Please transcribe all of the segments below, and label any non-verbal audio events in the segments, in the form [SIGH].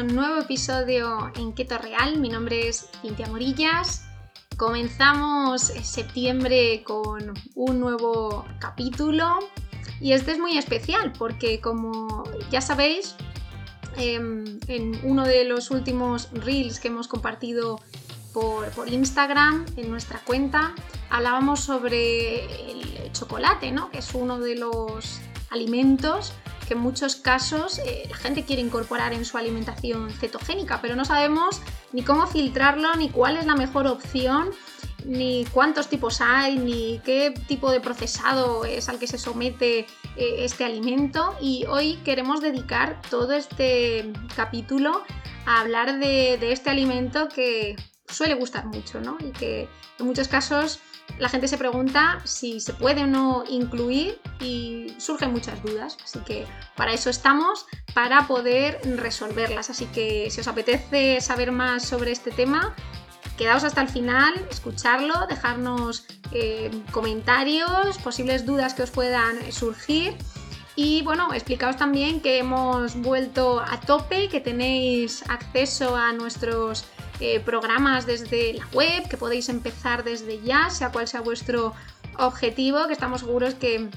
un nuevo episodio en Keto Real. Mi nombre es Cintia Morillas. Comenzamos septiembre con un nuevo capítulo y este es muy especial porque como ya sabéis, em, en uno de los últimos reels que hemos compartido por, por, Instagram, en nuestra cuenta, hablábamos sobre el chocolate, ¿no? que es uno de los alimentos que en muchos casos eh, la gente quiere incorporar en su alimentación cetogénica, pero no sabemos ni cómo filtrarlo, ni cuál es la mejor opción, ni cuántos tipos hay, ni qué tipo de procesado es al que se somete eh, este alimento. Y hoy queremos dedicar todo este capítulo a hablar de, de este alimento que suele gustar mucho, ¿no? Y que en muchos casos la gente se pregunta si se puede o no incluir y surgen muchas dudas. Así que para eso estamos, para poder resolverlas. Así que si os apetece saber más sobre este tema, quedaos hasta el final, escucharlo, dejarnos eh, comentarios, posibles dudas que os puedan surgir. Y bueno, explicaos también que hemos vuelto a tope, que tenéis acceso a nuestros eh, programas desde la web, que podéis empezar desde ya, sea cual sea vuestro objetivo, que estamos seguros que eh,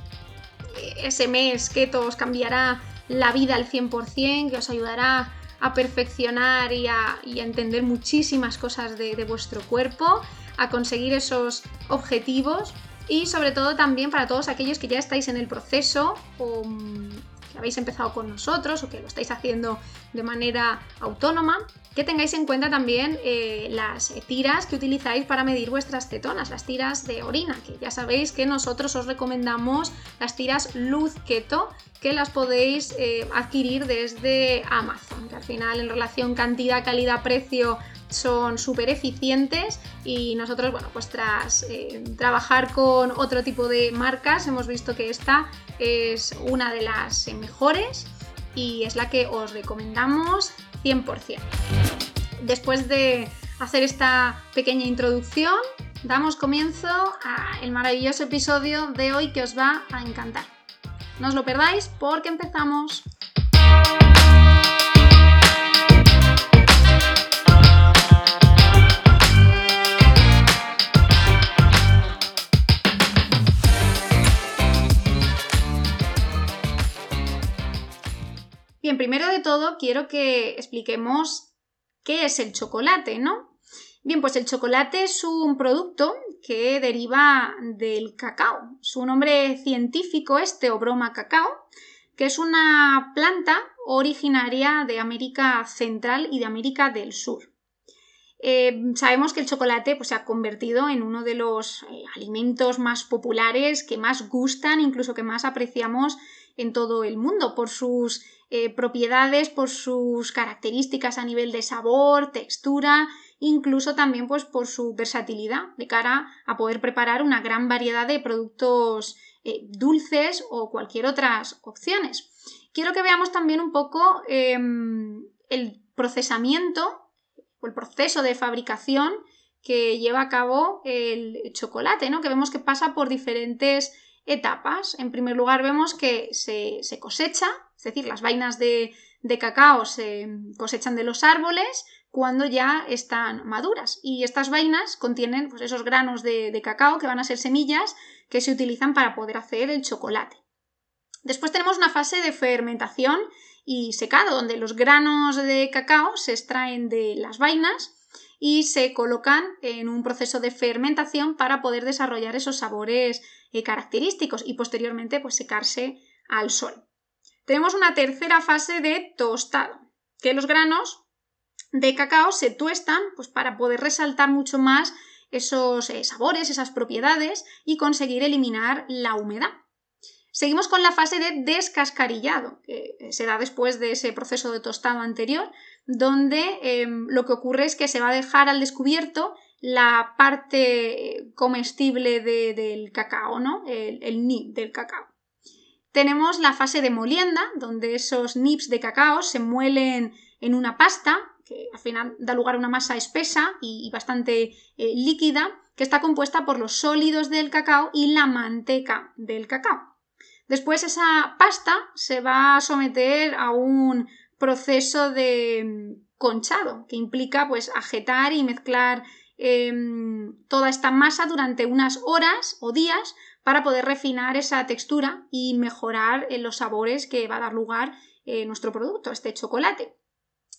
ese mes que os cambiará la vida al 100%, que os ayudará a perfeccionar y a, entender muchísimas cosas de, de vuestro cuerpo, a conseguir esos objetivos y sobre todo también para todos aquellos que ya estáis en el proceso o habéis empezado con nosotros o que lo estáis haciendo de manera autónoma, que tengáis en cuenta también eh, las tiras que utilizáis para medir vuestras cetonas, las tiras de orina, que ya sabéis que nosotros os recomendamos las tiras Luz Keto, que las podéis eh, adquirir desde Amazon, que al final en relación cantidad, calidad, precio son súper eficientes y nosotros, bueno, pues tras eh, trabajar con otro tipo de marcas hemos visto que esta es una de las mejores y es la que os recomendamos 100%. Después de hacer esta pequeña introducción, damos comienzo al maravilloso episodio de hoy que os va a encantar. No os lo perdáis porque empezamos. Todo quiero que expliquemos qué es el chocolate, ¿no? Bien, pues el chocolate es un producto que deriva del cacao. Su nombre científico es Teobroma cacao, que es una planta originaria de América Central y de América del Sur. Eh, sabemos que el chocolate pues, se ha convertido en uno de los eh, alimentos más populares, que más gustan, incluso que más apreciamos en todo el mundo, por sus eh, propiedades, por sus características a nivel de sabor, textura, incluso también pues, por su versatilidad de cara a poder preparar una gran variedad de productos eh, dulces o cualquier otras opciones. Quiero que veamos también un poco em, el procesamiento o el proceso de fabricación que lleva a cabo el chocolate, ¿no? Que vemos que pasa por diferentes etapas. En primer lugar, vemos que se, cosecha, es decir, las vainas de, cacao se cosechan de los árboles cuando ya están maduras. Y estas vainas contienen pues, esos granos de, cacao que van a ser semillas que se utilizan para poder hacer el chocolate. Después tenemos una fase de fermentación y secado, donde los granos de cacao se extraen de las vainas y se colocan en un proceso de fermentación para poder desarrollar esos sabores eh, característicos y posteriormente pues secarse al sol. Tenemos una tercera fase de tostado, que los granos de cacao se tuestan pues, para poder resaltar mucho más esos eh, sabores, esas propiedades y conseguir eliminar la humedad. Seguimos con la fase de descascarillado, que eh, se da después de ese proceso de tostado anterior, donde em, lo que ocurre es que se va a dejar al descubierto la parte comestible del cacao, ¿no? El, nib del cacao. Tenemos la fase de molienda, donde esos nips de cacao se muelen en una pasta, que al final da lugar a una masa espesa y, bastante eh, líquida, que está compuesta por los sólidos del cacao y la manteca del cacao. Después esa pasta se va a someter a un proceso de mm, conchado, que implica pues agitar y mezclar em, toda esta masa durante unas horas o días para poder refinar esa textura y mejorar eh, los sabores que va a dar lugar eh, nuestro producto, este chocolate.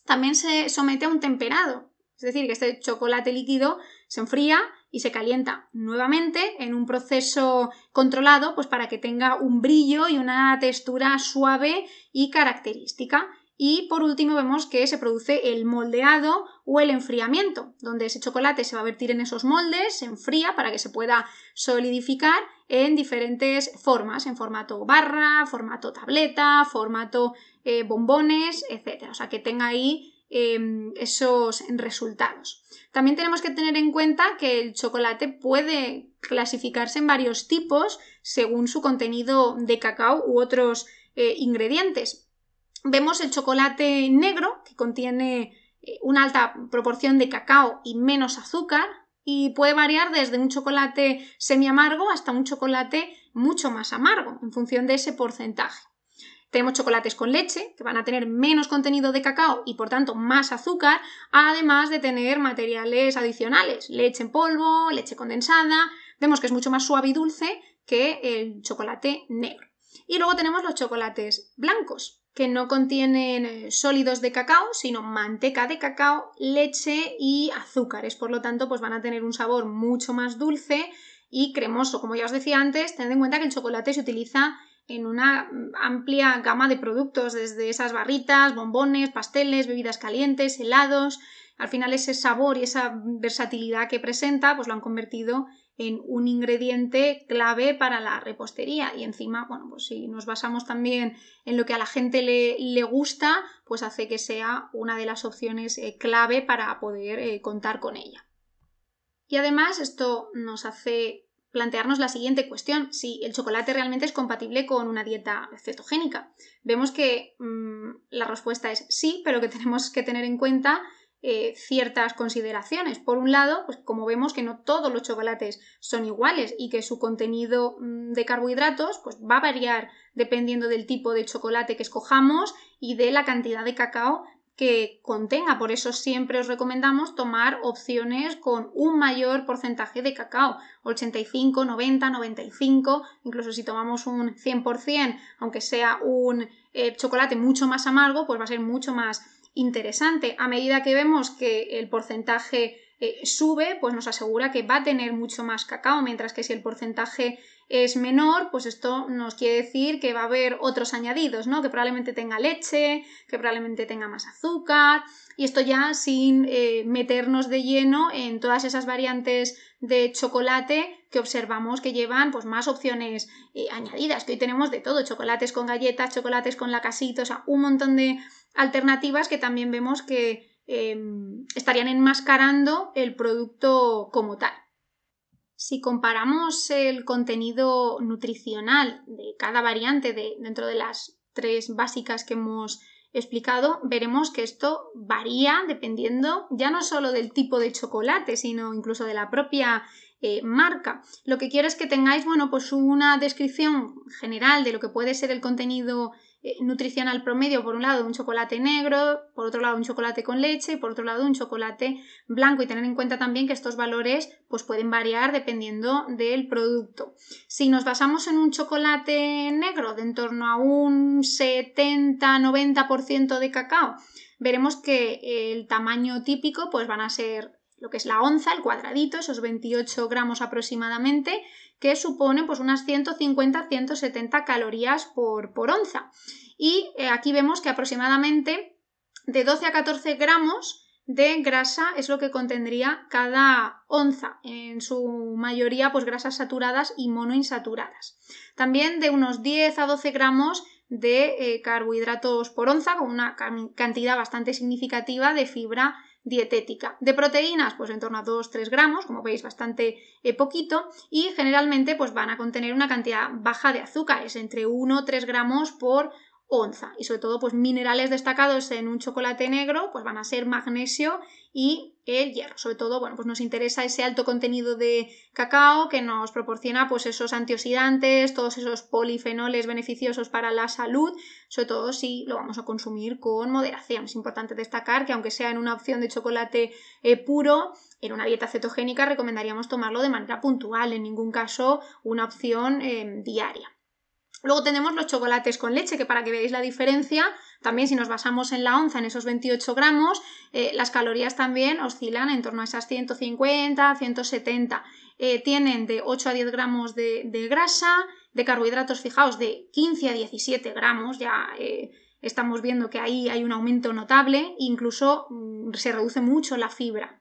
También se somete a un temperado, es decir, que este chocolate líquido se enfría y se calienta nuevamente en un proceso controlado, pues para que tenga un brillo y una textura suave y característica. Y por último vemos que se produce el moldeado o el enfriamiento, donde ese chocolate se va a vertir en esos moldes, se enfría para que se pueda solidificar en diferentes formas, en formato barra, formato tableta, formato eh, bombones, etc. O sea, que tenga ahí em, esos resultados. También tenemos que tener en cuenta que el chocolate puede clasificarse en varios tipos según su contenido de cacao u otros eh, ingredientes vemos el chocolate negro, que contiene eh, una alta proporción de cacao y menos azúcar, y puede variar desde un chocolate semi amargo hasta un chocolate mucho más amargo, en función de ese porcentaje. Tenemos chocolates con leche, que van a tener menos contenido de cacao y por tanto más azúcar, además de tener materiales adicionales, leche en polvo, leche condensada. Vemos que es mucho más suave y dulce que el chocolate negro. Y luego tenemos los chocolates blancos, que no contienen eh, sólidos de cacao, sino manteca de cacao, leche y azúcares. Por lo tanto, pues van a tener un sabor mucho más dulce y cremoso. Como ya os decía antes, tened en cuenta que el chocolate se utiliza en una mm, amplia gama de productos, desde esas barritas, bombones, pasteles, bebidas calientes, helados. Al final ese sabor y esa versatilidad que presenta, pues lo han convertido en un ingrediente clave para la repostería y encima, bueno, pues si nos basamos también en lo que a la gente le, gusta, pues hace que sea una de las opciones eh, clave para poder eh, contar con ella. Y además esto nos hace plantearnos la siguiente cuestión, si el chocolate realmente es compatible con una dieta cetogénica. Vemos que mm, la respuesta es sí, pero que tenemos que tener en cuenta eh, ciertas consideraciones. Por un lado, pues como vemos que no todos los chocolates son iguales y que su contenido mm, de carbohidratos pues, va a variar dependiendo del tipo de chocolate que escojamos y de la cantidad de cacao que contenga. Por eso siempre os recomendamos tomar opciones con un mayor porcentaje de cacao, 85, 90, 95, incluso si tomamos un 100%, aunque sea un eh, chocolate mucho más amargo, pues va a ser mucho más interesante. A medida que vemos que el porcentaje eh, sube, pues nos asegura que va a tener mucho más cacao, mientras que si el porcentaje es menor, pues esto nos quiere decir que va a haber otros añadidos, ¿no? Que probablemente tenga leche, que probablemente tenga más azúcar, y esto ya sin eh, meternos de lleno en todas esas variantes de chocolate que observamos que llevan pues más opciones eh, añadidas, que hoy tenemos de todo, chocolates con galletas, chocolates con lacasito, o sea, un montón de alternativas que también vemos que em, estarían enmascarando el producto como tal. Si comparamos el contenido nutricional de cada variante de, dentro de las tres básicas que hemos explicado, veremos que esto varía dependiendo ya no solo del tipo de chocolate, sino incluso de la propia eh, marca. Lo que quiero es que tengáis, bueno, pues una descripción general de lo que puede ser el contenido nutricional promedio, por un lado un chocolate negro, por otro lado un chocolate con leche, por otro lado un chocolate blanco y tener en cuenta también que estos valores pues pueden variar dependiendo del producto. Si nos basamos en un chocolate negro de en torno a un 70-90% de cacao, veremos que el tamaño típico pues van a ser lo que es la onza, el cuadradito, esos 28 gramos aproximadamente, que supone pues unas 150-170 calorías por, por, onza. Y eh, aquí vemos que aproximadamente de 12 a 14 gramos de grasa es lo que contendría cada onza, en su mayoría pues grasas saturadas y monoinsaturadas. También de unos 10 a 12 gramos de eh, carbohidratos por onza, con una cantidad bastante significativa de fibra dietética. De proteínas, pues en torno a 2-3 gramos, como veis, bastante eh, poquito, y generalmente pues van a contener una cantidad baja de azúcares, entre 1-3 gramos por onza. Y sobre todo, pues minerales destacados en un chocolate negro, pues van a ser magnesio y el hierro. Sobre todo, bueno, pues nos interesa ese alto contenido de cacao que nos proporciona pues esos antioxidantes, todos esos polifenoles beneficiosos para la salud, sobre todo si lo vamos a consumir con moderación. Es importante destacar que aunque sea en una opción de chocolate eh, puro, en una dieta cetogénica recomendaríamos tomarlo de manera puntual, en ningún caso una opción eh, diaria. Luego tenemos los chocolates con leche, que para que veáis la diferencia, también si nos basamos en la onza, en esos 28 gramos, eh, las calorías también oscilan en torno a esas 150, 170. Eh, tienen de 8 a 10 gramos de, grasa, de carbohidratos, fijaos, de 15 a 17 gramos, ya eh, estamos viendo que ahí hay un aumento notable, incluso mm, se reduce mucho la fibra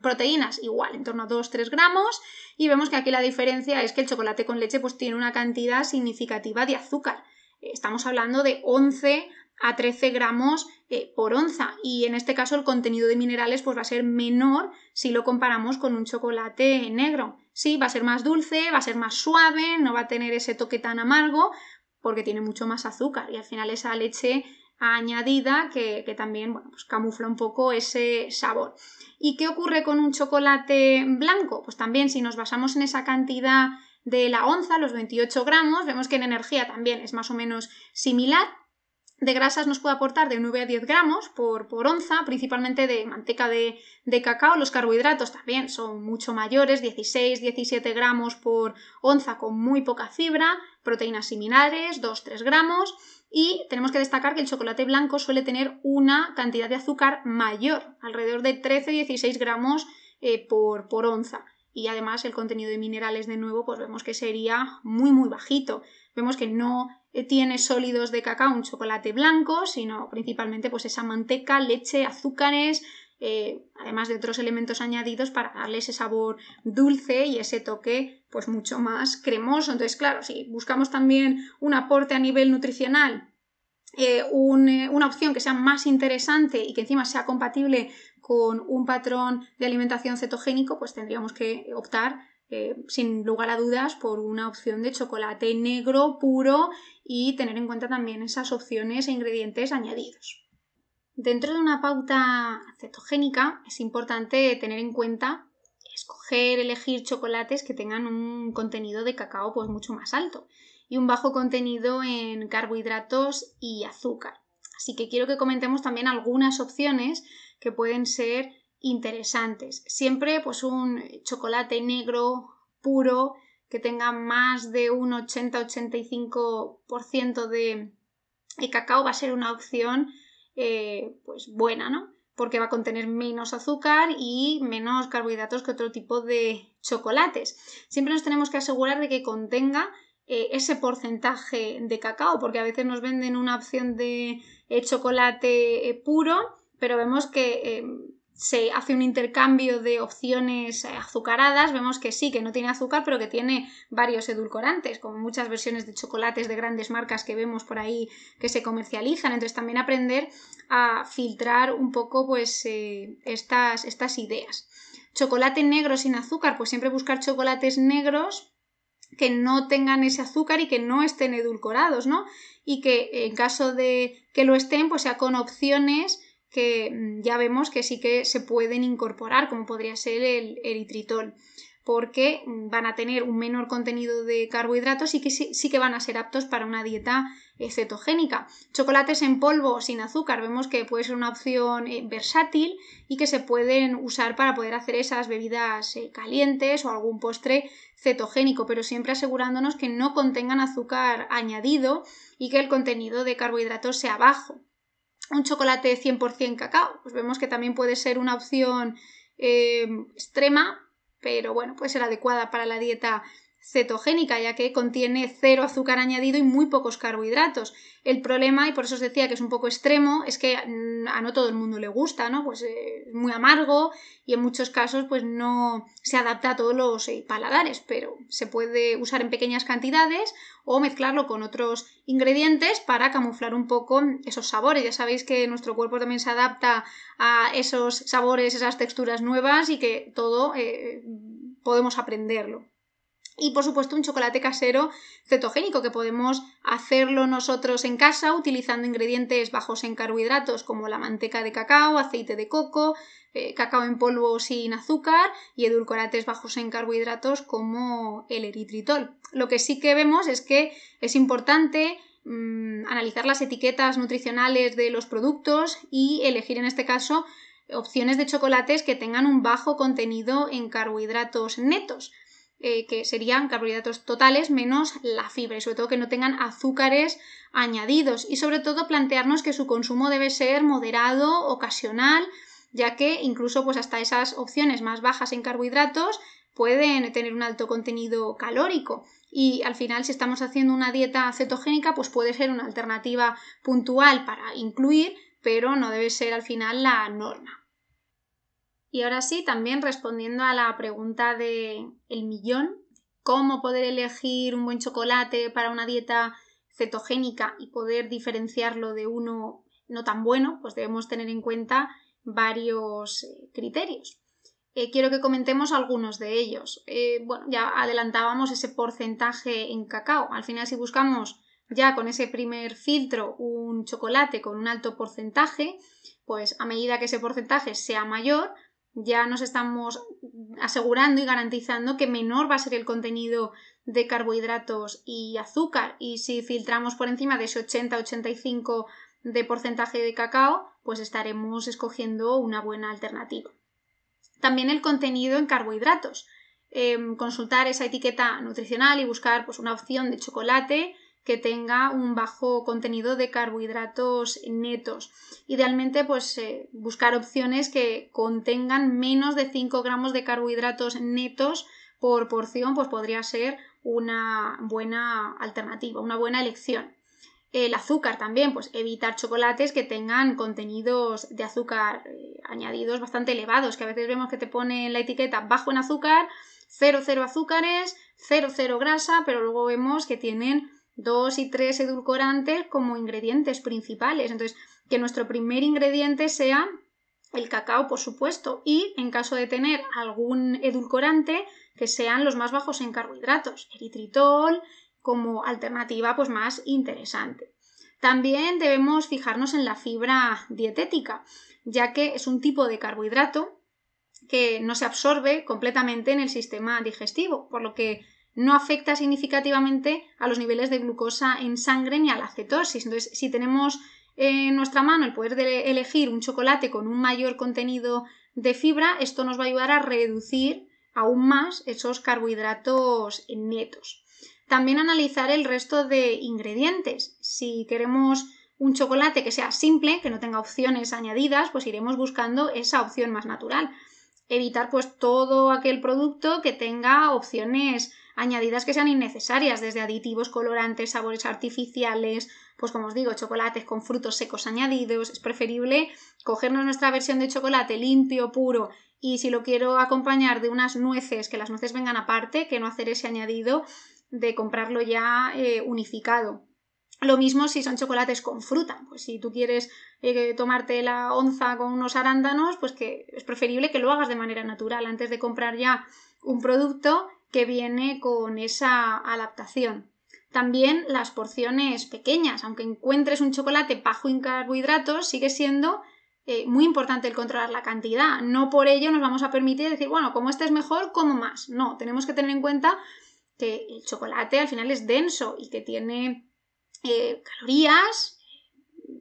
proteínas igual, en torno a 2-3 gramos y vemos que aquí la diferencia es que el chocolate con leche pues tiene una cantidad significativa de azúcar. Estamos hablando de 11 a 13 gramos eh, por onza y en este caso el contenido de minerales pues va a ser menor si lo comparamos con un chocolate negro. Sí, va a ser más dulce, va a ser más suave, no va a tener ese toque tan amargo porque tiene mucho más azúcar y al final esa leche añadida que, también pues camufla un poco ese sabor. ¿Y qué ocurre con un chocolate blanco? Pues también si nos basamos en esa cantidad de la onza, los 28 gramos, vemos que en energía también es más o menos similar, de grasas nos puede aportar de 9 a 10 gramos por, onza, principalmente de manteca de, de, cacao. Los carbohidratos también son mucho mayores, 16, 17 gramos por onza con muy poca fibra, proteínas similares, 2-3 gramos. Y tenemos que destacar que el chocolate blanco suele tener una cantidad de azúcar mayor, alrededor de 13-16 gramos eh, por, por onza y además el contenido de minerales de nuevo pues vemos que sería muy muy bajito. Vemos que no eh, tiene sólidos de cacao un chocolate blanco, sino principalmente pues esa manteca, leche, azúcares, eh, además de otros elementos añadidos para darle ese sabor dulce y ese toque pues mucho más cremoso. Entonces, claro, si buscamos también un aporte a nivel nutricional, eh, una opción que sea más interesante y que encima sea compatible con un patrón de alimentación cetogénico, pues tendríamos que optar eh, sin lugar a dudas por una opción de chocolate negro puro y tener en cuenta también esas opciones e ingredientes añadidos. Dentro de una pauta cetogénica es importante tener en cuenta escoger, elegir chocolates que tengan un contenido de cacao pues mucho más alto y un bajo contenido en carbohidratos y azúcar. Así que quiero que comentemos también algunas opciones que pueden ser interesantes. Siempre pues un chocolate negro puro que tenga más de un 80-85% de, cacao va a ser una opción eh, pues buena, ¿no? Porque va a contener menos azúcar y menos carbohidratos que otro tipo de chocolates. Siempre nos tenemos que asegurar de que contenga eh, ese porcentaje de cacao, porque a veces nos venden una opción de eh, chocolate puro, pero vemos que se hace un intercambio de opciones azucaradas, vemos que sí, que no tiene azúcar, pero que tiene varios edulcorantes, como muchas versiones de chocolates de grandes marcas que vemos por ahí que se comercializan. Entonces también aprender a filtrar un poco pues eh, estas, estas ideas. Chocolate negro sin azúcar, pues siempre buscar chocolates negros que no tengan ese azúcar y que no estén edulcorados, ¿no? Y que en caso de que lo estén, pues sea con opciones que mm, ya vemos que sí que se pueden incorporar, como podría ser el eritritol, porque mm, van a tener un menor contenido de carbohidratos y que sí, que van a ser aptos para una dieta cetogénica. Chocolates en polvo sin azúcar, vemos que puede ser una opción eh, versátil y que se pueden usar para poder hacer esas bebidas eh, calientes o algún postre cetogénico, pero siempre asegurándonos que no contengan azúcar añadido y que el contenido de carbohidratos sea bajo un chocolate 100% cacao, pues vemos que también puede ser una opción eh, extrema, pero bueno, puede ser adecuada para la dieta cetogénica, ya que contiene cero azúcar añadido y muy pocos carbohidratos. El problema, y por eso os decía que es un poco extremo, es que mm, a no todo el mundo le gusta, ¿no? Pues eh, es muy amargo y en muchos casos pues no se adapta a todos los eh, paladares, pero se puede usar en pequeñas cantidades o mezclarlo con otros ingredientes para camuflar un poco esos sabores. Ya sabéis que nuestro cuerpo también se adapta a esos sabores, esas texturas nuevas y que todo eh, podemos aprenderlo. Y por supuesto un chocolate casero cetogénico que podemos hacerlo nosotros en casa utilizando ingredientes bajos en carbohidratos como la manteca de cacao, aceite de coco, eh, cacao en polvo sin azúcar y edulcorantes bajos en carbohidratos como el eritritol. Lo que sí que vemos es que es importante mm, analizar las etiquetas nutricionales de los productos y elegir en este caso opciones de chocolates que tengan un bajo contenido en carbohidratos netos eh, que serían carbohidratos totales menos la fibra y sobre todo que no tengan azúcares añadidos y sobre todo plantearnos que su consumo debe ser moderado, ocasional, ya que incluso pues hasta esas opciones más bajas en carbohidratos pueden tener un alto contenido calórico y al final si estamos haciendo una dieta cetogénica pues puede ser una alternativa puntual para incluir pero no debe ser al final la norma. Y ahora sí, también respondiendo a la pregunta de el millón, cómo poder elegir un buen chocolate para una dieta cetogénica y poder diferenciarlo de uno no tan bueno, pues debemos tener en cuenta varios eh, criterios. Eh, quiero que comentemos algunos de ellos. Eh, bueno, ya adelantábamos ese porcentaje en cacao. Al final, si buscamos ya con ese primer filtro un chocolate con un alto porcentaje, pues a medida que ese porcentaje sea mayor, ya nos estamos asegurando y garantizando que menor va a ser el contenido de carbohidratos y azúcar. Y si filtramos por encima de ese 80-85 de porcentaje de cacao, pues estaremos escogiendo una buena alternativa. También el contenido en carbohidratos. Em, consultar esa etiqueta nutricional y buscar pues, una opción de chocolate que tenga un bajo contenido de carbohidratos netos. Idealmente, pues eh, buscar opciones que contengan menos de 5 gramos de carbohidratos netos por porción, pues podría ser una buena alternativa, una buena elección. El azúcar también, pues evitar chocolates que tengan contenidos de azúcar eh, añadidos bastante elevados, que a veces vemos que te pone en la etiqueta bajo en azúcar, 0, 0 azúcares, 0, 0 grasa, pero luego vemos que tienen dos y tres edulcorantes como ingredientes principales. Entonces, que nuestro primer ingrediente sea el cacao, por supuesto, y en caso de tener algún edulcorante, que sean los más bajos en carbohidratos, eritritol como alternativa pues más interesante. También debemos fijarnos en la fibra dietética, ya que es un tipo de carbohidrato que no se absorbe completamente en el sistema digestivo, por lo que no afecta significativamente a los niveles de glucosa en sangre ni a la cetosis. Entonces, si tenemos en nuestra mano el poder de elegir un chocolate con un mayor contenido de fibra, esto nos va a ayudar a reducir aún más esos carbohidratos netos. También analizar el resto de ingredientes. Si queremos un chocolate que sea simple, que no tenga opciones añadidas, pues iremos buscando esa opción más natural. Evitar pues todo aquel producto que tenga opciones añadidas que sean innecesarias, desde aditivos, colorantes, sabores artificiales, pues como os digo, chocolates con frutos secos añadidos. Es preferible cogernos nuestra versión de chocolate limpio, puro, y si lo quiero acompañar de unas nueces, que las nueces vengan aparte, que no hacer ese añadido de comprarlo ya eh, unificado. Lo mismo si son chocolates con fruta. Pues si tú quieres eh, tomarte la onza con unos arándanos, pues que es preferible que lo hagas de manera natural antes de comprar ya un producto que viene con esa adaptación. También las porciones pequeñas, aunque encuentres un chocolate bajo en carbohidratos, sigue siendo eh, muy importante el controlar la cantidad. No por ello nos vamos a permitir decir, bueno, como este es mejor, como más. No, tenemos que tener en cuenta que el chocolate al final es denso y que tiene eh, calorías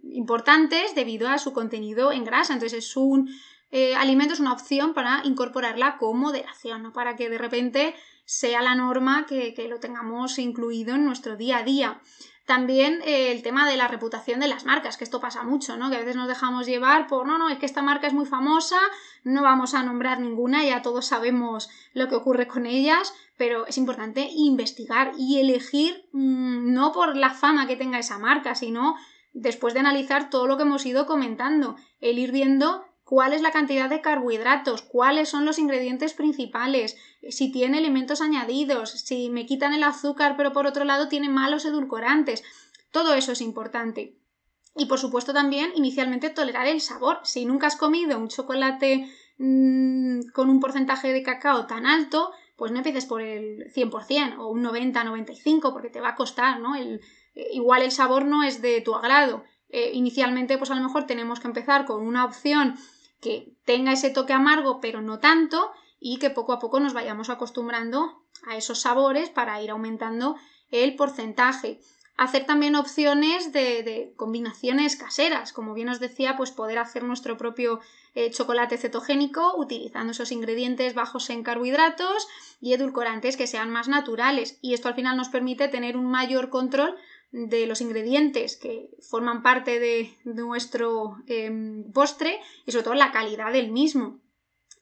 importantes debido a su contenido en grasa. Entonces es un eh, alimento, es una opción para incorporarla con moderación, no para que de repente sea la norma que, lo tengamos incluido en nuestro día a día. También eh, el tema de la reputación de las marcas, que esto pasa mucho, ¿no? Que a veces nos dejamos llevar por, no, no, es que esta marca es muy famosa, no vamos a nombrar ninguna, ya todos sabemos lo que ocurre con ellas, pero es importante investigar y elegir mm, no por la fama que tenga esa marca, sino después de analizar todo lo que hemos ido comentando, el ir viendo cuál es la cantidad de carbohidratos, cuáles son los ingredientes principales, si tiene elementos añadidos, si me quitan el azúcar pero por otro lado tiene malos edulcorantes. Todo eso es importante. Y por supuesto también inicialmente tolerar el sabor. Si nunca has comido un chocolate mm, con un porcentaje de cacao tan alto, pues no empieces por el 100% o un 90-95 porque te va a costar, ¿no? El, eh, igual el sabor no es de tu agrado. Eh, inicialmente, pues a lo mejor tenemos que empezar con una opción que tenga ese toque amargo, pero no tanto, y que poco a poco nos vayamos acostumbrando a esos sabores para ir aumentando el porcentaje. Hacer también opciones de, combinaciones caseras, como bien os decía, pues poder hacer nuestro propio eh, chocolate cetogénico utilizando esos ingredientes bajos en carbohidratos y edulcorantes que sean más naturales. Y esto al final nos permite tener un mayor control de los ingredientes que forman parte de, nuestro em, postre y sobre todo la calidad del mismo.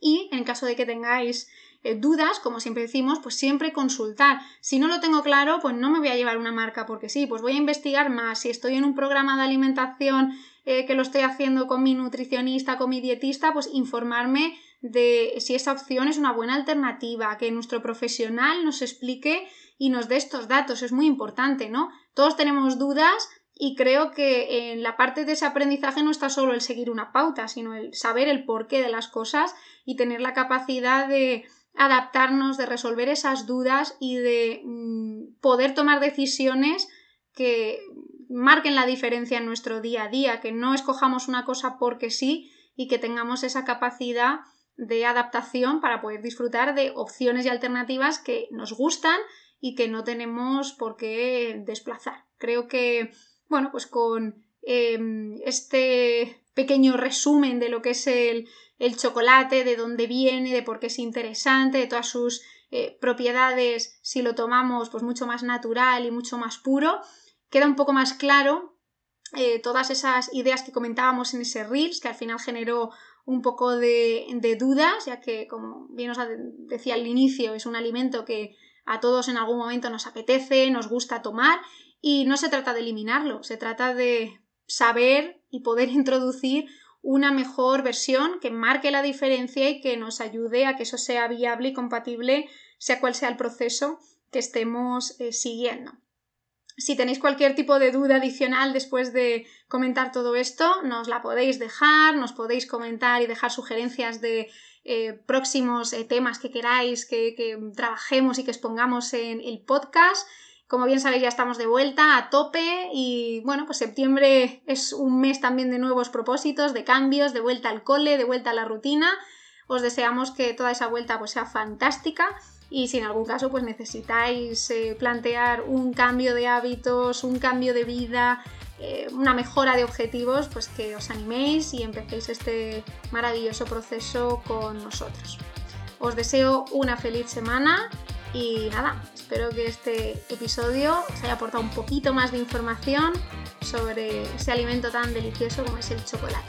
Y en caso de que tengáis eh, dudas, como siempre decimos, pues siempre consultar. Si no lo tengo claro, pues no me voy a llevar una marca porque sí, pues voy a investigar más. Si estoy en un programa de alimentación eh, que lo estoy haciendo con mi nutricionista, con mi dietista, pues informarme de si esa opción es una buena alternativa, que nuestro profesional nos explique y nos dé estos datos. Es muy importante, ¿no? Todos tenemos dudas y creo que en la parte de ese aprendizaje no está solo el seguir una pauta, sino el saber el porqué de las cosas y tener la capacidad de adaptarnos, de resolver esas dudas y de mm, poder tomar decisiones que marquen la diferencia en nuestro día a día, que no escojamos una cosa porque sí y que tengamos esa capacidad de adaptación para poder disfrutar de opciones y alternativas que nos gustan y que no tenemos por qué desplazar. Creo que, bueno, pues con em, este pequeño resumen de lo que es el, el chocolate, de dónde viene, de por qué es interesante, de todas sus eh, propiedades, si lo tomamos pues mucho más natural y mucho más puro, queda un poco más claro eh, todas esas ideas que comentábamos en ese Reels, que al final generó un poco de, de dudas, ya que, como bien os decía al inicio, es un alimento que a todos en algún momento nos apetece, nos gusta tomar, y no se trata de eliminarlo, se trata de saber y poder [LAUGHS] introducir una mejor versión que marque la diferencia y que nos ayude a que eso sea viable y compatible, sea cual sea el proceso que estemos eh, siguiendo. Si tenéis cualquier tipo de duda adicional después de comentar todo esto, nos la podéis dejar, nos podéis comentar y dejar sugerencias de eh, próximos eh, temas que queráis que, que, trabajemos y que expongamos en el podcast. Como bien sabéis, ya estamos de vuelta a tope y bueno, pues septiembre es un mes también de nuevos propósitos, de cambios, de vuelta al cole, de vuelta a la rutina. Os deseamos que toda esa vuelta pues sea fantástica y si en algún caso pues necesitáis eh, plantear un cambio de hábitos, un cambio de vida, eh, una mejora de objetivos, pues que os animéis y empecéis este maravilloso proceso con nosotros. Os deseo una feliz semana y nada, espero que este episodio os haya aportado un poquito más de información sobre ese alimento tan delicioso como es el chocolate.